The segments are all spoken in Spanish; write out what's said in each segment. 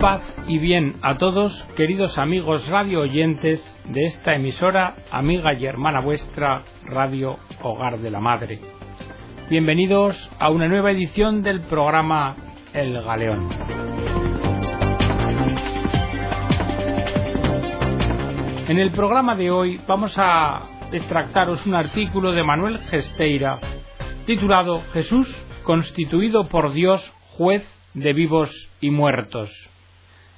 Paz y bien a todos, queridos amigos radio oyentes de esta emisora, amiga y hermana vuestra, Radio Hogar de la Madre. Bienvenidos a una nueva edición del programa El Galeón. En el programa de hoy vamos a extractaros un artículo de Manuel Gesteira titulado Jesús constituido por Dios juez de vivos y muertos.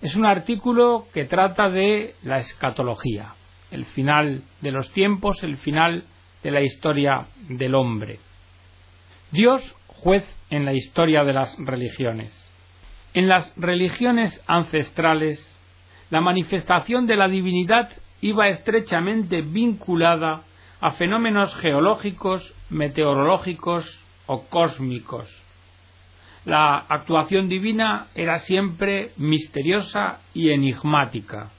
Es un artículo que trata de la escatología, el final de los tiempos, el final de la historia del hombre. Dios juez en la historia de las religiones. En las religiones ancestrales, la manifestación de la divinidad iba estrechamente vinculada a fenómenos geológicos, meteorológicos o cósmicos la actuación divina era siempre misteriosa y enigmática,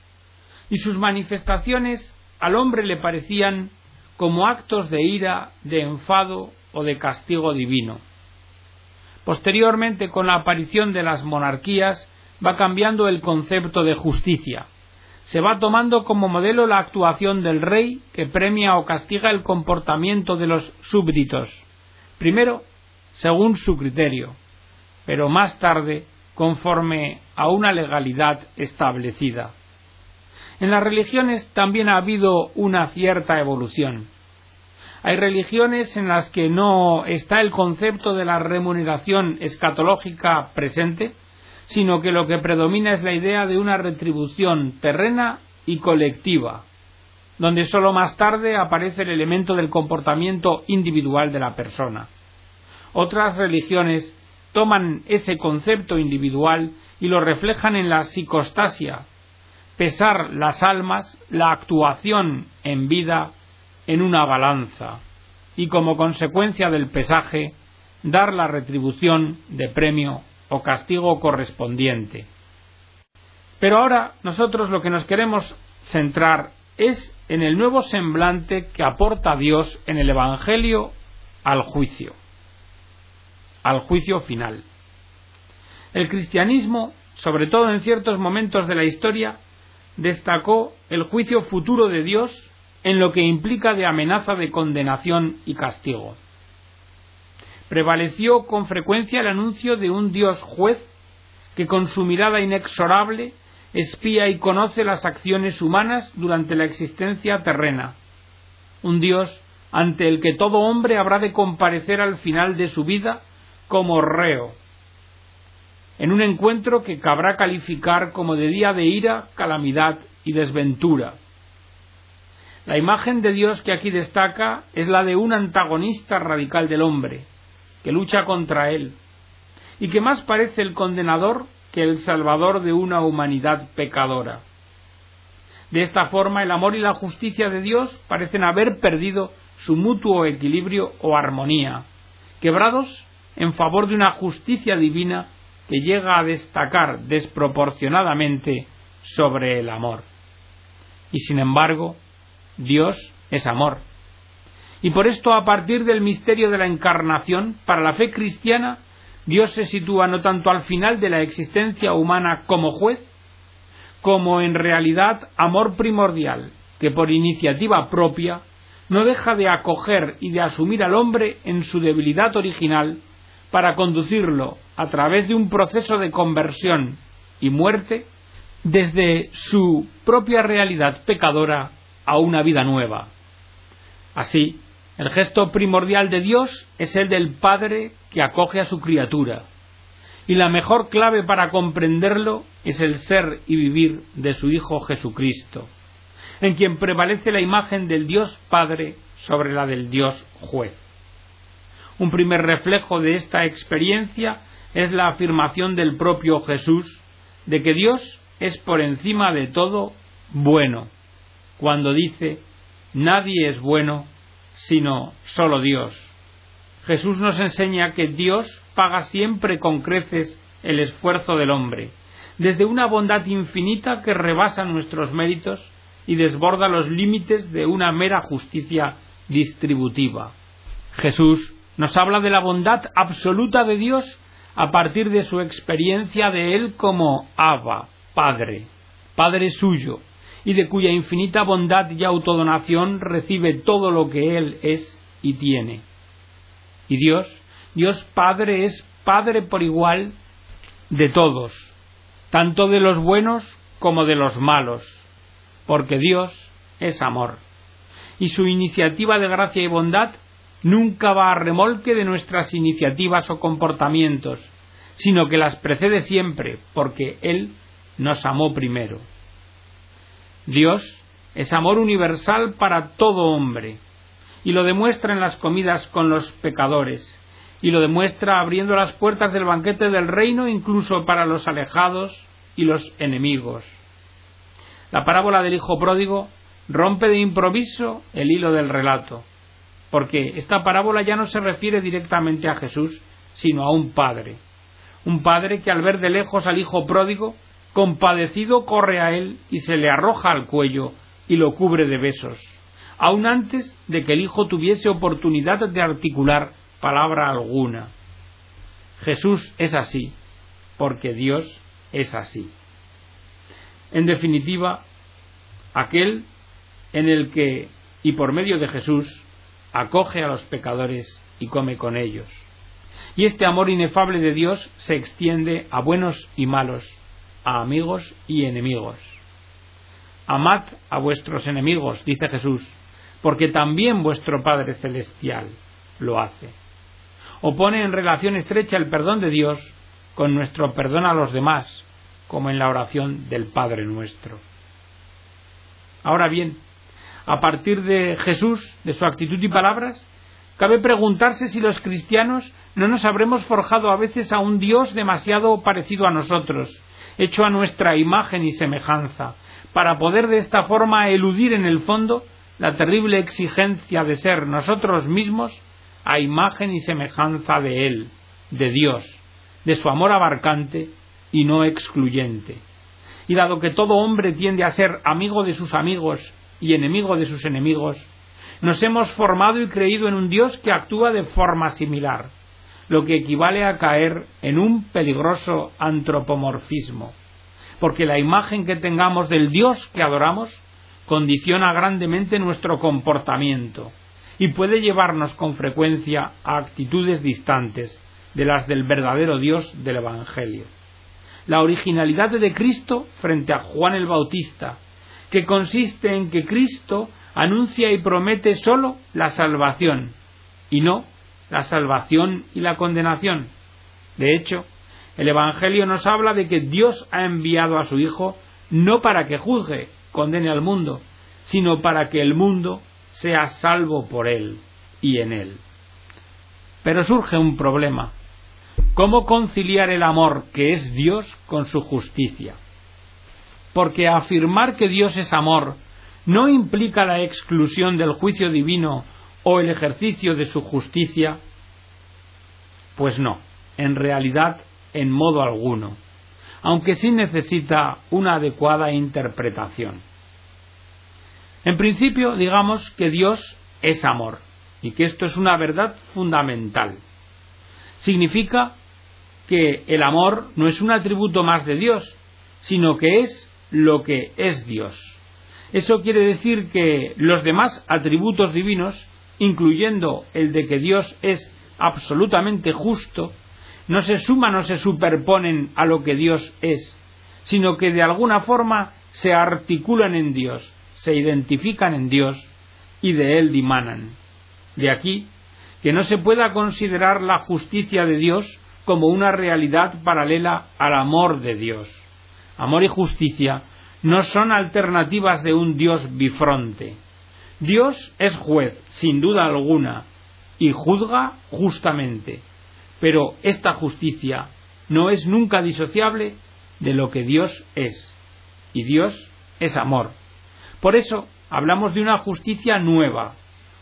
y sus manifestaciones al hombre le parecían como actos de ira, de enfado o de castigo divino. Posteriormente, con la aparición de las monarquías, va cambiando el concepto de justicia. Se va tomando como modelo la actuación del rey que premia o castiga el comportamiento de los súbditos, primero según su criterio, pero más tarde conforme a una legalidad establecida. En las religiones también ha habido una cierta evolución. Hay religiones en las que no está el concepto de la remuneración escatológica presente, sino que lo que predomina es la idea de una retribución terrena y colectiva, donde sólo más tarde aparece el elemento del comportamiento individual de la persona. Otras religiones toman ese concepto individual y lo reflejan en la psicostasia, pesar las almas, la actuación en vida en una balanza. Y como consecuencia del pesaje dar la retribución de premio o castigo correspondiente. Pero ahora nosotros lo que nos queremos centrar es en el nuevo semblante que aporta Dios en el Evangelio al juicio al juicio final. El cristianismo, sobre todo en ciertos momentos de la historia, destacó el juicio futuro de Dios en lo que implica de amenaza de condenación y castigo. Prevaleció con frecuencia el anuncio de un Dios juez que con su mirada inexorable espía y conoce las acciones humanas durante la existencia terrena. Un Dios ante el que todo hombre habrá de comparecer al final de su vida como reo, en un encuentro que cabrá calificar como de día de ira, calamidad y desventura. La imagen de Dios que aquí destaca es la de un antagonista radical del hombre, que lucha contra él, y que más parece el condenador que el salvador de una humanidad pecadora. De esta forma, el amor y la justicia de Dios parecen haber perdido su mutuo equilibrio o armonía, quebrados en favor de una justicia divina que llega a destacar desproporcionadamente sobre el amor. Y sin embargo, Dios es amor. Y por esto, a partir del misterio de la encarnación, para la fe cristiana, Dios se sitúa no tanto al final de la existencia humana como juez, como en realidad amor primordial, que por iniciativa propia no deja de acoger y de asumir al hombre en su debilidad original para conducirlo a través de un proceso de conversión y muerte desde su propia realidad pecadora a una vida nueva. Así, el gesto primordial de Dios es el del Padre que acoge a su criatura, y la mejor clave para comprenderlo es el ser y vivir de su Hijo Jesucristo, en quien prevalece la imagen del Dios Padre sobre la del Dios Juez. Un primer reflejo de esta experiencia es la afirmación del propio Jesús de que Dios es por encima de todo bueno, cuando dice nadie es bueno sino solo Dios. Jesús nos enseña que Dios paga siempre con creces el esfuerzo del hombre, desde una bondad infinita que rebasa nuestros méritos y desborda los límites de una mera justicia distributiva. Jesús nos habla de la bondad absoluta de Dios a partir de su experiencia de Él como Abba, Padre, Padre suyo, y de cuya infinita bondad y autodonación recibe todo lo que Él es y tiene. Y Dios, Dios Padre es Padre por igual de todos, tanto de los buenos como de los malos, porque Dios es amor. Y su iniciativa de gracia y bondad nunca va a remolque de nuestras iniciativas o comportamientos, sino que las precede siempre, porque Él nos amó primero. Dios es amor universal para todo hombre, y lo demuestra en las comidas con los pecadores, y lo demuestra abriendo las puertas del banquete del reino incluso para los alejados y los enemigos. La parábola del Hijo Pródigo rompe de improviso el hilo del relato, porque esta parábola ya no se refiere directamente a Jesús, sino a un padre. Un padre que al ver de lejos al hijo pródigo, compadecido corre a él y se le arroja al cuello y lo cubre de besos, aun antes de que el hijo tuviese oportunidad de articular palabra alguna. Jesús es así, porque Dios es así. En definitiva, aquel en el que, y por medio de Jesús, acoge a los pecadores y come con ellos. Y este amor inefable de Dios se extiende a buenos y malos, a amigos y enemigos. Amad a vuestros enemigos, dice Jesús, porque también vuestro Padre Celestial lo hace. O pone en relación estrecha el perdón de Dios con nuestro perdón a los demás, como en la oración del Padre nuestro. Ahora bien, a partir de Jesús, de su actitud y palabras, cabe preguntarse si los cristianos no nos habremos forjado a veces a un Dios demasiado parecido a nosotros, hecho a nuestra imagen y semejanza, para poder de esta forma eludir en el fondo la terrible exigencia de ser nosotros mismos a imagen y semejanza de Él, de Dios, de su amor abarcante y no excluyente. Y dado que todo hombre tiende a ser amigo de sus amigos y enemigo de sus enemigos, nos hemos formado y creído en un Dios que actúa de forma similar, lo que equivale a caer en un peligroso antropomorfismo, porque la imagen que tengamos del Dios que adoramos condiciona grandemente nuestro comportamiento y puede llevarnos con frecuencia a actitudes distantes de las del verdadero Dios del Evangelio. La originalidad de Cristo frente a Juan el Bautista, que consiste en que Cristo anuncia y promete sólo la salvación y no la salvación y la condenación. De hecho, el Evangelio nos habla de que Dios ha enviado a su Hijo no para que juzgue, condene al mundo, sino para que el mundo sea salvo por él y en él. Pero surge un problema. ¿Cómo conciliar el amor que es Dios con su justicia? Porque afirmar que Dios es amor no implica la exclusión del juicio divino o el ejercicio de su justicia, pues no, en realidad en modo alguno, aunque sí necesita una adecuada interpretación. En principio, digamos que Dios es amor y que esto es una verdad fundamental. Significa que el amor no es un atributo más de Dios, sino que es lo que es Dios. Eso quiere decir que los demás atributos divinos, incluyendo el de que Dios es absolutamente justo, no se suman o se superponen a lo que Dios es, sino que de alguna forma se articulan en Dios, se identifican en Dios y de Él dimanan. De aquí que no se pueda considerar la justicia de Dios como una realidad paralela al amor de Dios amor y justicia, no son alternativas de un Dios bifronte. Dios es juez, sin duda alguna, y juzga justamente, pero esta justicia no es nunca disociable de lo que Dios es, y Dios es amor. Por eso hablamos de una justicia nueva,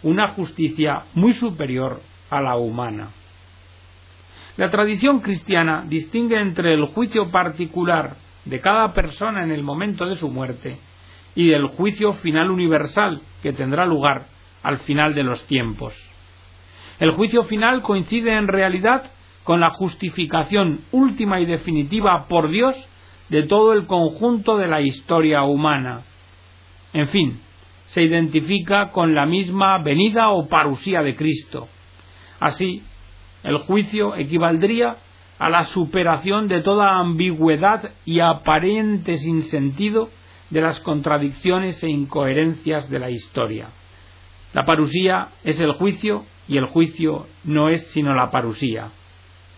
una justicia muy superior a la humana. La tradición cristiana distingue entre el juicio particular de cada persona en el momento de su muerte y del juicio final universal que tendrá lugar al final de los tiempos. El juicio final coincide en realidad con la justificación última y definitiva por Dios de todo el conjunto de la historia humana. En fin, se identifica con la misma venida o parusía de Cristo. Así, el juicio equivaldría a la superación de toda ambigüedad y aparente sinsentido de las contradicciones e incoherencias de la historia. La parusía es el juicio y el juicio no es sino la parusía.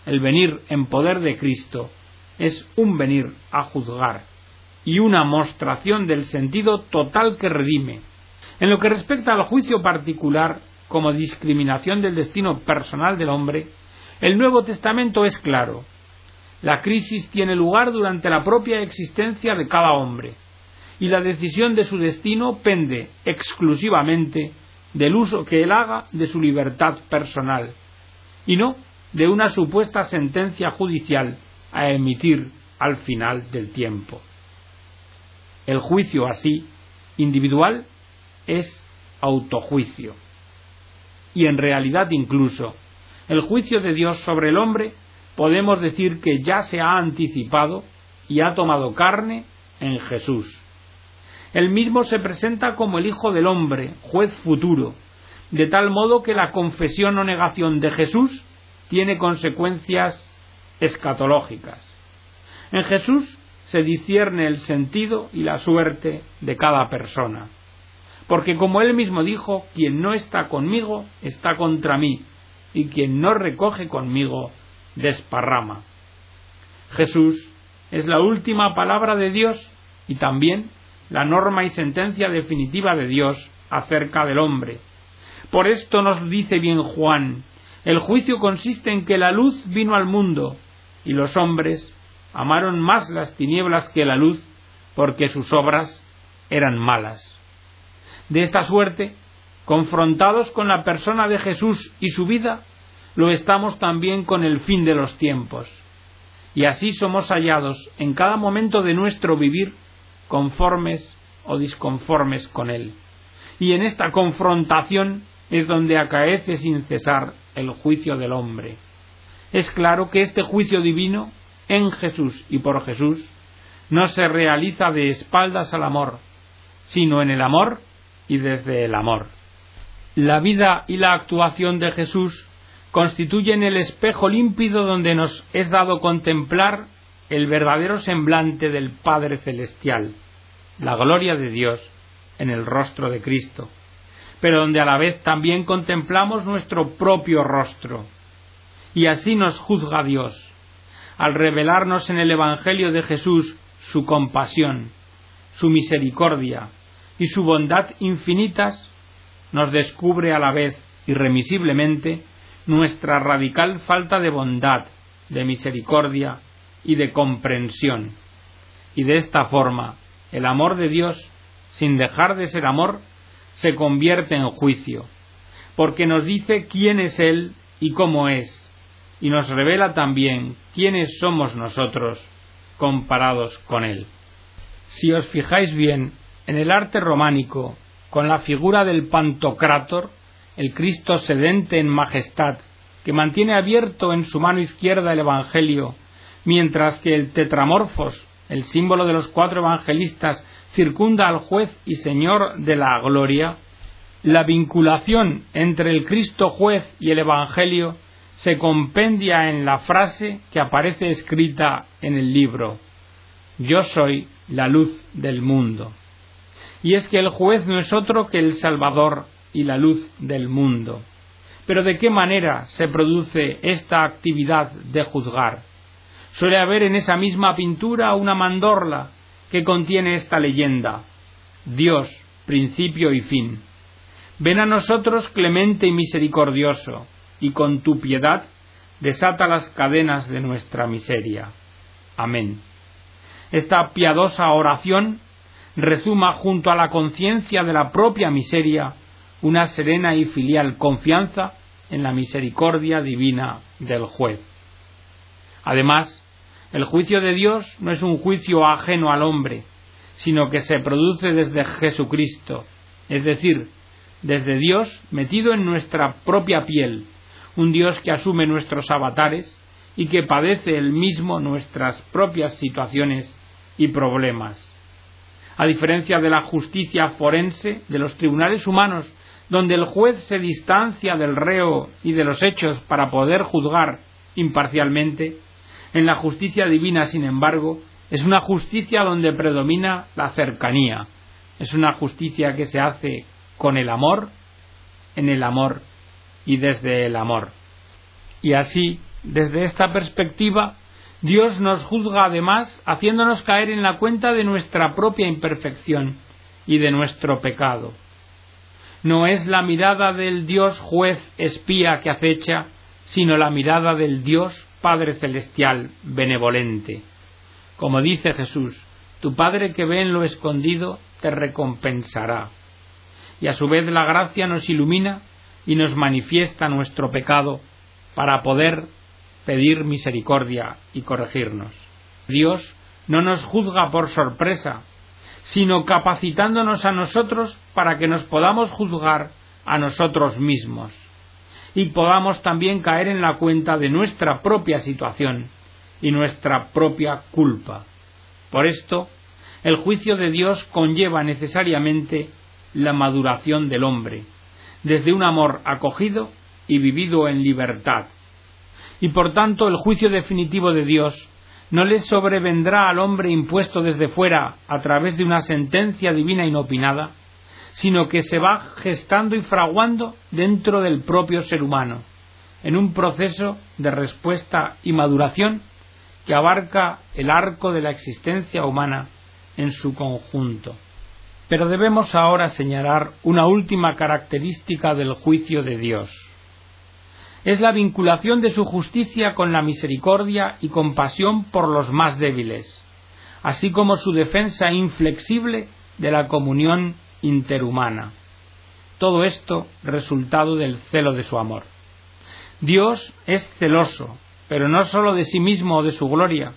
El venir en poder de Cristo es un venir a juzgar y una mostración del sentido total que redime. En lo que respecta al juicio particular como discriminación del destino personal del hombre, el Nuevo Testamento es claro. La crisis tiene lugar durante la propia existencia de cada hombre, y la decisión de su destino pende exclusivamente del uso que él haga de su libertad personal, y no de una supuesta sentencia judicial a emitir al final del tiempo. El juicio así, individual, es autojuicio. Y en realidad incluso el juicio de Dios sobre el hombre podemos decir que ya se ha anticipado y ha tomado carne en Jesús. Él mismo se presenta como el Hijo del Hombre, juez futuro, de tal modo que la confesión o negación de Jesús tiene consecuencias escatológicas. En Jesús se discierne el sentido y la suerte de cada persona. Porque como él mismo dijo, quien no está conmigo está contra mí, y quien no recoge conmigo desparrama. Jesús es la última palabra de Dios y también la norma y sentencia definitiva de Dios acerca del hombre. Por esto nos dice bien Juan, el juicio consiste en que la luz vino al mundo y los hombres amaron más las tinieblas que la luz porque sus obras eran malas. De esta suerte, confrontados con la persona de Jesús y su vida, lo estamos también con el fin de los tiempos. Y así somos hallados en cada momento de nuestro vivir conformes o disconformes con Él. Y en esta confrontación es donde acaece sin cesar el juicio del hombre. Es claro que este juicio divino, en Jesús y por Jesús, no se realiza de espaldas al amor, sino en el amor y desde el amor. La vida y la actuación de Jesús constituyen el espejo límpido donde nos es dado contemplar el verdadero semblante del Padre Celestial, la gloria de Dios en el rostro de Cristo, pero donde a la vez también contemplamos nuestro propio rostro. Y así nos juzga Dios, al revelarnos en el Evangelio de Jesús su compasión, su misericordia, y su bondad infinitas, nos descubre a la vez irremisiblemente nuestra radical falta de bondad, de misericordia y de comprensión. Y de esta forma, el amor de Dios, sin dejar de ser amor, se convierte en juicio, porque nos dice quién es Él y cómo es, y nos revela también quiénes somos nosotros comparados con Él. Si os fijáis bien, en el arte románico, con la figura del Pantocrátor, el Cristo sedente en majestad, que mantiene abierto en su mano izquierda el Evangelio, mientras que el Tetramorfos, el símbolo de los cuatro evangelistas, circunda al juez y Señor de la gloria, la vinculación entre el Cristo juez y el Evangelio se compendia en la frase que aparece escrita en el libro Yo soy la luz del mundo y es que el juez no es otro que el Salvador y la luz del mundo. Pero ¿de qué manera se produce esta actividad de juzgar? Suele haber en esa misma pintura una mandorla que contiene esta leyenda Dios, principio y fin. Ven a nosotros clemente y misericordioso, y con tu piedad desata las cadenas de nuestra miseria. Amén. Esta piadosa oración rezuma junto a la conciencia de la propia miseria una serena y filial confianza en la misericordia divina del juez. Además, el juicio de Dios no es un juicio ajeno al hombre, sino que se produce desde Jesucristo, es decir, desde Dios metido en nuestra propia piel, un Dios que asume nuestros avatares y que padece él mismo nuestras propias situaciones y problemas. A diferencia de la justicia forense, de los tribunales humanos, donde el juez se distancia del reo y de los hechos para poder juzgar imparcialmente, en la justicia divina, sin embargo, es una justicia donde predomina la cercanía, es una justicia que se hace con el amor, en el amor y desde el amor. Y así, desde esta perspectiva, Dios nos juzga además haciéndonos caer en la cuenta de nuestra propia imperfección y de nuestro pecado. No es la mirada del Dios juez espía que acecha, sino la mirada del Dios Padre Celestial benevolente. Como dice Jesús, tu Padre que ve en lo escondido te recompensará. Y a su vez la gracia nos ilumina y nos manifiesta nuestro pecado para poder pedir misericordia y corregirnos. Dios no nos juzga por sorpresa, sino capacitándonos a nosotros para que nos podamos juzgar a nosotros mismos y podamos también caer en la cuenta de nuestra propia situación y nuestra propia culpa. Por esto, el juicio de Dios conlleva necesariamente la maduración del hombre, desde un amor acogido y vivido en libertad. Y por tanto el juicio definitivo de Dios no le sobrevendrá al hombre impuesto desde fuera a través de una sentencia divina inopinada, sino que se va gestando y fraguando dentro del propio ser humano, en un proceso de respuesta y maduración que abarca el arco de la existencia humana en su conjunto. Pero debemos ahora señalar una última característica del juicio de Dios. Es la vinculación de su justicia con la misericordia y compasión por los más débiles, así como su defensa inflexible de la comunión interhumana. Todo esto resultado del celo de su amor. Dios es celoso, pero no sólo de sí mismo o de su gloria,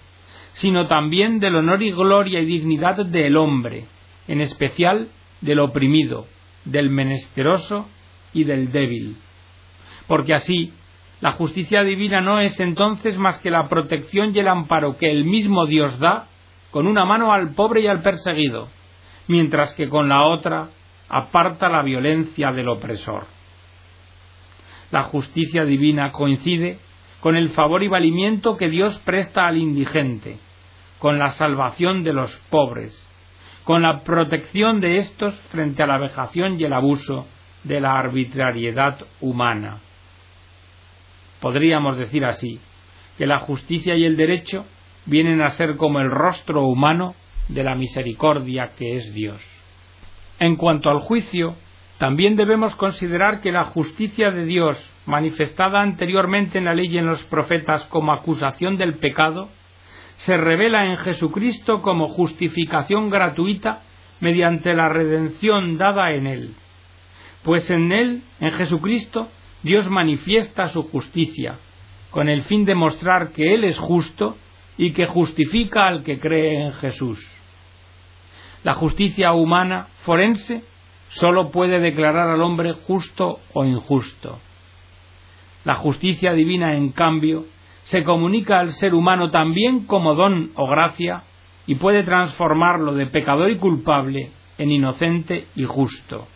sino también del honor y gloria y dignidad del hombre, en especial del oprimido, del menesteroso y del débil. Porque así, la justicia divina no es entonces más que la protección y el amparo que el mismo Dios da con una mano al pobre y al perseguido, mientras que con la otra aparta la violencia del opresor. La justicia divina coincide con el favor y valimiento que Dios presta al indigente, con la salvación de los pobres, con la protección de éstos frente a la vejación y el abuso de la arbitrariedad humana. Podríamos decir así, que la justicia y el derecho vienen a ser como el rostro humano de la misericordia que es Dios. En cuanto al juicio, también debemos considerar que la justicia de Dios, manifestada anteriormente en la ley y en los profetas como acusación del pecado, se revela en Jesucristo como justificación gratuita mediante la redención dada en Él. Pues en Él, en Jesucristo, Dios manifiesta su justicia, con el fin de mostrar que Él es justo y que justifica al que cree en Jesús. La justicia humana forense sólo puede declarar al hombre justo o injusto. La justicia divina, en cambio, se comunica al ser humano también como don o gracia y puede transformarlo de pecador y culpable en inocente y justo.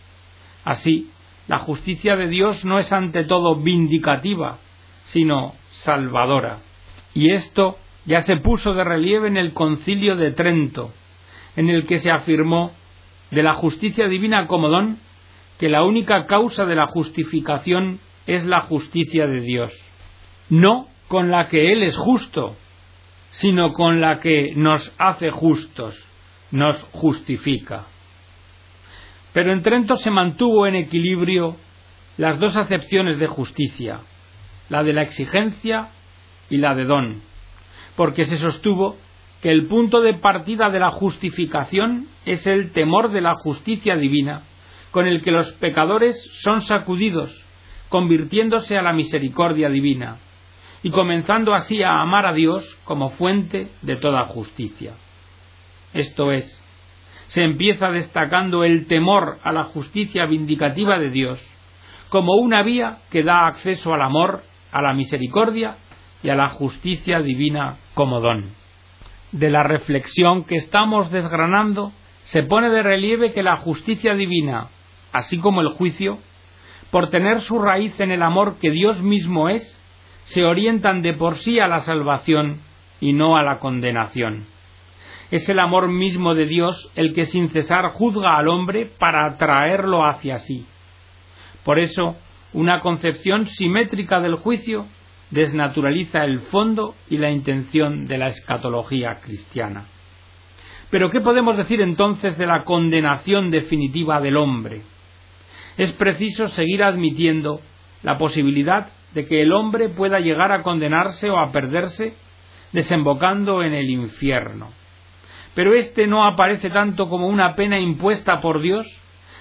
Así, la justicia de Dios no es ante todo vindicativa, sino salvadora. Y esto ya se puso de relieve en el concilio de Trento, en el que se afirmó de la justicia divina como don que la única causa de la justificación es la justicia de Dios, no con la que Él es justo, sino con la que nos hace justos, nos justifica. Pero en Trento se mantuvo en equilibrio las dos acepciones de justicia, la de la exigencia y la de don, porque se sostuvo que el punto de partida de la justificación es el temor de la justicia divina, con el que los pecadores son sacudidos, convirtiéndose a la misericordia divina, y comenzando así a amar a Dios como fuente de toda justicia. Esto es, se empieza destacando el temor a la justicia vindicativa de Dios como una vía que da acceso al amor, a la misericordia y a la justicia divina como don. De la reflexión que estamos desgranando se pone de relieve que la justicia divina, así como el juicio, por tener su raíz en el amor que Dios mismo es, se orientan de por sí a la salvación y no a la condenación. Es el amor mismo de Dios el que sin cesar juzga al hombre para atraerlo hacia sí. Por eso, una concepción simétrica del juicio desnaturaliza el fondo y la intención de la escatología cristiana. Pero ¿qué podemos decir entonces de la condenación definitiva del hombre? Es preciso seguir admitiendo la posibilidad de que el hombre pueda llegar a condenarse o a perderse desembocando en el infierno. Pero éste no aparece tanto como una pena impuesta por Dios,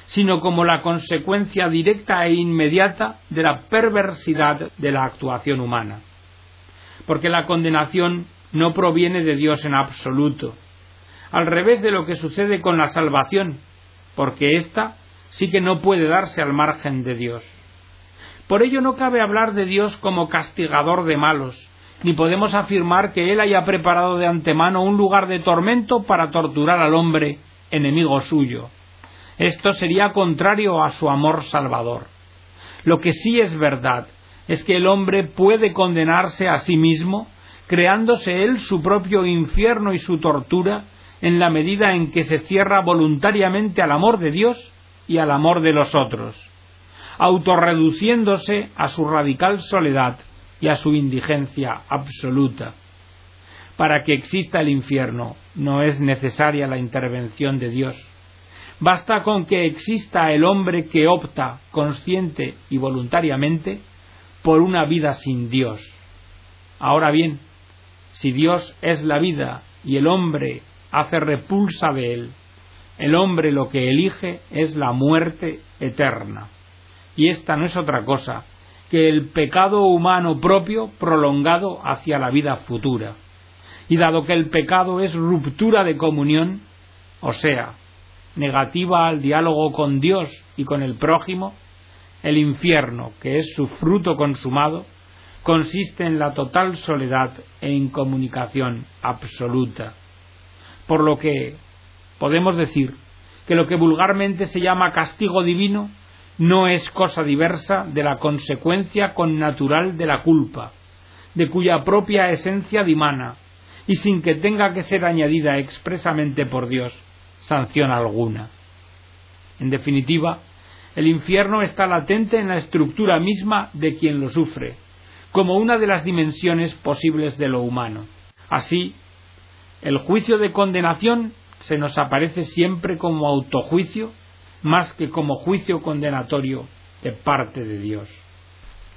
sino como la consecuencia directa e inmediata de la perversidad de la actuación humana. Porque la condenación no proviene de Dios en absoluto, al revés de lo que sucede con la salvación, porque ésta sí que no puede darse al margen de Dios. Por ello no cabe hablar de Dios como castigador de malos, ni podemos afirmar que Él haya preparado de antemano un lugar de tormento para torturar al hombre, enemigo suyo. Esto sería contrario a su amor salvador. Lo que sí es verdad es que el hombre puede condenarse a sí mismo, creándose él su propio infierno y su tortura, en la medida en que se cierra voluntariamente al amor de Dios y al amor de los otros, autorreduciéndose a su radical soledad y a su indigencia absoluta. Para que exista el infierno no es necesaria la intervención de Dios. Basta con que exista el hombre que opta consciente y voluntariamente por una vida sin Dios. Ahora bien, si Dios es la vida y el hombre hace repulsa de él, el hombre lo que elige es la muerte eterna. Y esta no es otra cosa que el pecado humano propio prolongado hacia la vida futura. Y dado que el pecado es ruptura de comunión, o sea, negativa al diálogo con Dios y con el prójimo, el infierno, que es su fruto consumado, consiste en la total soledad e incomunicación absoluta. Por lo que podemos decir que lo que vulgarmente se llama castigo divino no es cosa diversa de la consecuencia connatural de la culpa, de cuya propia esencia dimana, y sin que tenga que ser añadida expresamente por Dios sanción alguna. En definitiva, el infierno está latente en la estructura misma de quien lo sufre, como una de las dimensiones posibles de lo humano. Así, el juicio de condenación se nos aparece siempre como autojuicio más que como juicio condenatorio de parte de Dios.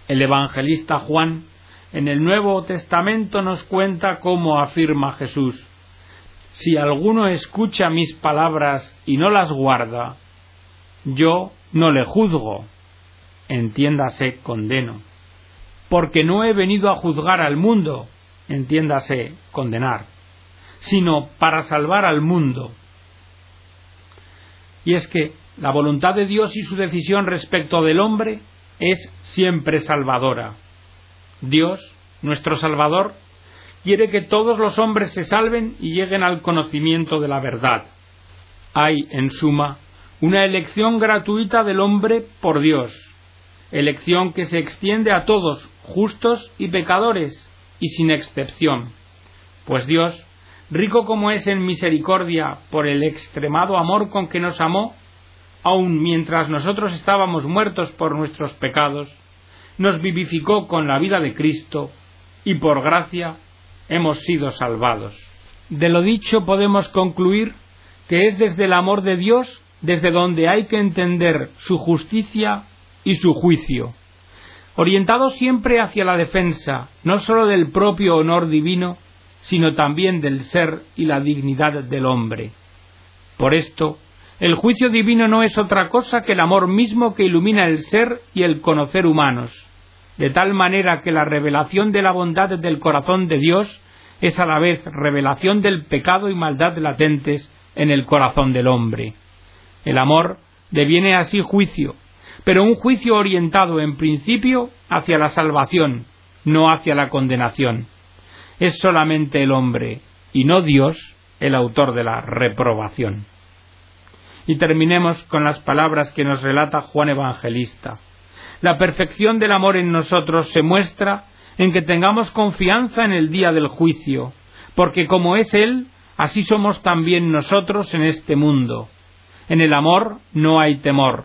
El evangelista Juan en el Nuevo Testamento nos cuenta cómo afirma Jesús Si alguno escucha mis palabras y no las guarda, yo no le juzgo, entiéndase condeno, porque no he venido a juzgar al mundo, entiéndase condenar, sino para salvar al mundo. Y es que la voluntad de Dios y su decisión respecto del hombre es siempre salvadora. Dios, nuestro Salvador, quiere que todos los hombres se salven y lleguen al conocimiento de la verdad. Hay, en suma, una elección gratuita del hombre por Dios, elección que se extiende a todos, justos y pecadores, y sin excepción, pues Dios, rico como es en misericordia por el extremado amor con que nos amó, aun mientras nosotros estábamos muertos por nuestros pecados, nos vivificó con la vida de Cristo y por gracia hemos sido salvados. De lo dicho podemos concluir que es desde el amor de Dios desde donde hay que entender su justicia y su juicio, orientado siempre hacia la defensa no sólo del propio honor divino, sino también del ser y la dignidad del hombre. Por esto, el juicio divino no es otra cosa que el amor mismo que ilumina el ser y el conocer humanos, de tal manera que la revelación de la bondad del corazón de Dios es a la vez revelación del pecado y maldad latentes en el corazón del hombre. El amor deviene así juicio, pero un juicio orientado en principio hacia la salvación no hacia la condenación. Es solamente el hombre, y no Dios, el autor de la reprobación. Y terminemos con las palabras que nos relata Juan Evangelista. La perfección del amor en nosotros se muestra en que tengamos confianza en el día del juicio, porque como es Él, así somos también nosotros en este mundo. En el amor no hay temor,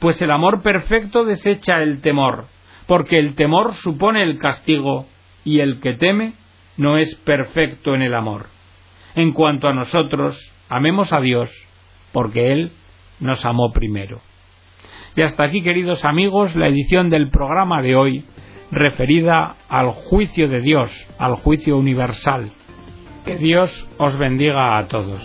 pues el amor perfecto desecha el temor, porque el temor supone el castigo, y el que teme no es perfecto en el amor. En cuanto a nosotros, amemos a Dios, porque Él nos amó primero. Y hasta aquí, queridos amigos, la edición del programa de hoy referida al juicio de Dios, al juicio universal. Que Dios os bendiga a todos.